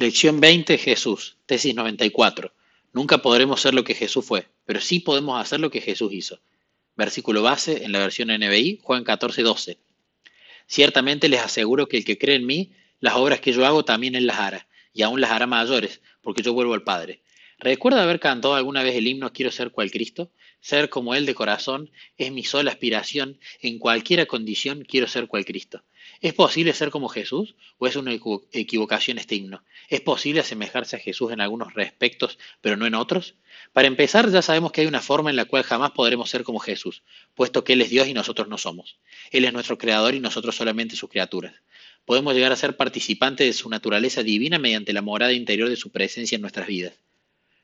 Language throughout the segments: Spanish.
Lección 20, Jesús, tesis 94. Nunca podremos ser lo que Jesús fue, pero sí podemos hacer lo que Jesús hizo. Versículo base en la versión NBI, Juan 14, 12. Ciertamente les aseguro que el que cree en mí, las obras que yo hago también él las hará, y aún las hará mayores, porque yo vuelvo al Padre. ¿Recuerda haber cantado alguna vez el himno Quiero ser cual Cristo? Ser como Él de corazón es mi sola aspiración, en cualquiera condición quiero ser cual Cristo. ¿Es posible ser como Jesús o es una equivocación este himno? ¿Es posible asemejarse a Jesús en algunos respectos, pero no en otros? Para empezar, ya sabemos que hay una forma en la cual jamás podremos ser como Jesús, puesto que Él es Dios y nosotros no somos. Él es nuestro creador y nosotros solamente sus criaturas. Podemos llegar a ser participantes de su naturaleza divina mediante la morada interior de su presencia en nuestras vidas.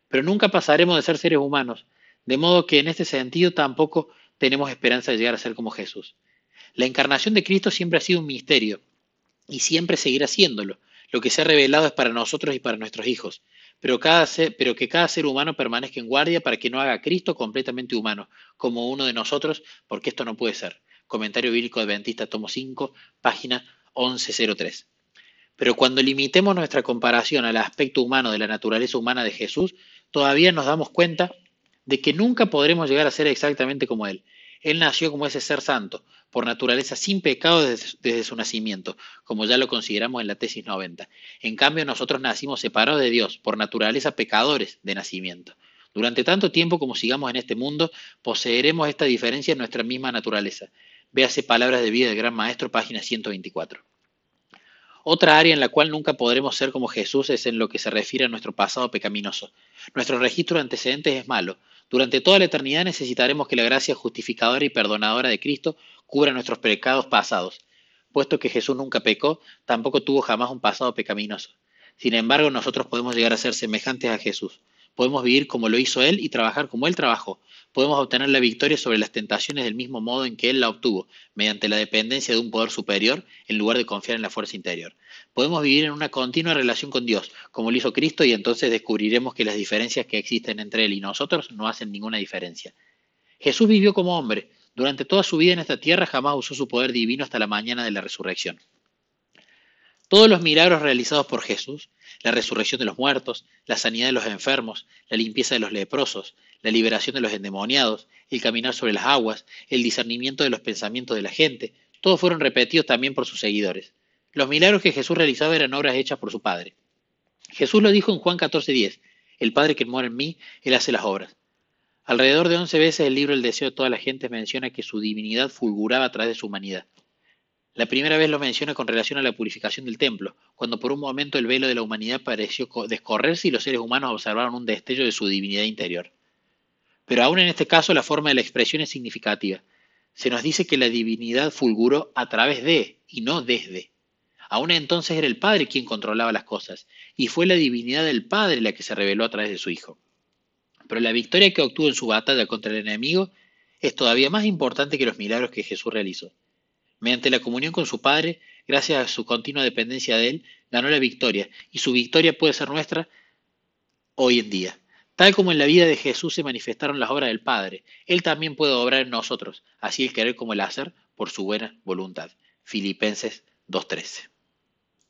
Pero nunca pasaremos de ser seres humanos, de modo que en este sentido tampoco tenemos esperanza de llegar a ser como Jesús. La encarnación de Cristo siempre ha sido un misterio y siempre seguirá siéndolo. Lo que se ha revelado es para nosotros y para nuestros hijos, pero, pero que cada ser humano permanezca en guardia para que no haga Cristo completamente humano, como uno de nosotros, porque esto no puede ser. Comentario bíblico adventista, tomo 5, página 1103. Pero cuando limitemos nuestra comparación al aspecto humano de la naturaleza humana de Jesús, todavía nos damos cuenta de que nunca podremos llegar a ser exactamente como Él. Él nació como ese ser santo, por naturaleza sin pecado desde, su nacimiento, como ya lo consideramos en la tesis 90. En cambio, nosotros nacimos separados de Dios, por naturaleza pecadores de nacimiento. Durante tanto tiempo como sigamos en este mundo, poseeremos esta diferencia en nuestra misma naturaleza. Véase Palabras de Vida del Gran Maestro, página 124. Otra área en la cual nunca podremos ser como Jesús es en lo que se refiere a nuestro pasado pecaminoso. Nuestro registro de antecedentes es malo, durante toda la eternidad necesitaremos que la gracia justificadora y perdonadora de Cristo cubra nuestros pecados pasados. Puesto que Jesús nunca pecó, tampoco tuvo jamás un pasado pecaminoso. Sin embargo, nosotros podemos llegar a ser semejantes a Jesús. Podemos vivir como lo hizo Él y trabajar como Él trabajó. Podemos obtener la victoria sobre las tentaciones del mismo modo en que Él la obtuvo, mediante la dependencia de un poder superior en lugar de confiar en la fuerza interior. Podemos vivir en una continua relación con Dios, como lo hizo Cristo, y entonces descubriremos que las diferencias que existen entre Él y nosotros no hacen ninguna diferencia. Jesús vivió como hombre. Durante toda su vida en esta tierra jamás usó su poder divino hasta la mañana de la resurrección. Todos los milagros realizados por Jesús, la resurrección de los muertos, la sanidad de los enfermos, la limpieza de los leprosos, la liberación de los endemoniados, el caminar sobre las aguas, el discernimiento de los pensamientos de la gente, todos fueron repetidos también por sus seguidores. Los milagros que Jesús realizaba eran obras hechas por su Padre. Jesús lo dijo en Juan 14:10, el Padre que muere en mí, Él hace las obras. Alrededor de once veces el libro El deseo de toda la gente menciona que su divinidad fulguraba a través de su humanidad. La primera vez lo menciona con relación a la purificación del templo, cuando por un momento el velo de la humanidad pareció descorrerse y los seres humanos observaron un destello de su divinidad interior. Pero aún en este caso la forma de la expresión es significativa. Se nos dice que la divinidad fulguró a través de y no desde. Aún entonces era el Padre quien controlaba las cosas, y fue la divinidad del Padre la que se reveló a través de su Hijo. Pero la victoria que obtuvo en su batalla contra el enemigo es todavía más importante que los milagros que Jesús realizó. Mediante la comunión con su Padre, gracias a su continua dependencia de Él, ganó la victoria, y su victoria puede ser nuestra hoy en día. Tal como en la vida de Jesús se manifestaron las obras del Padre, Él también puede obrar en nosotros, así el querer como el hacer, por su buena voluntad. Filipenses 2.13.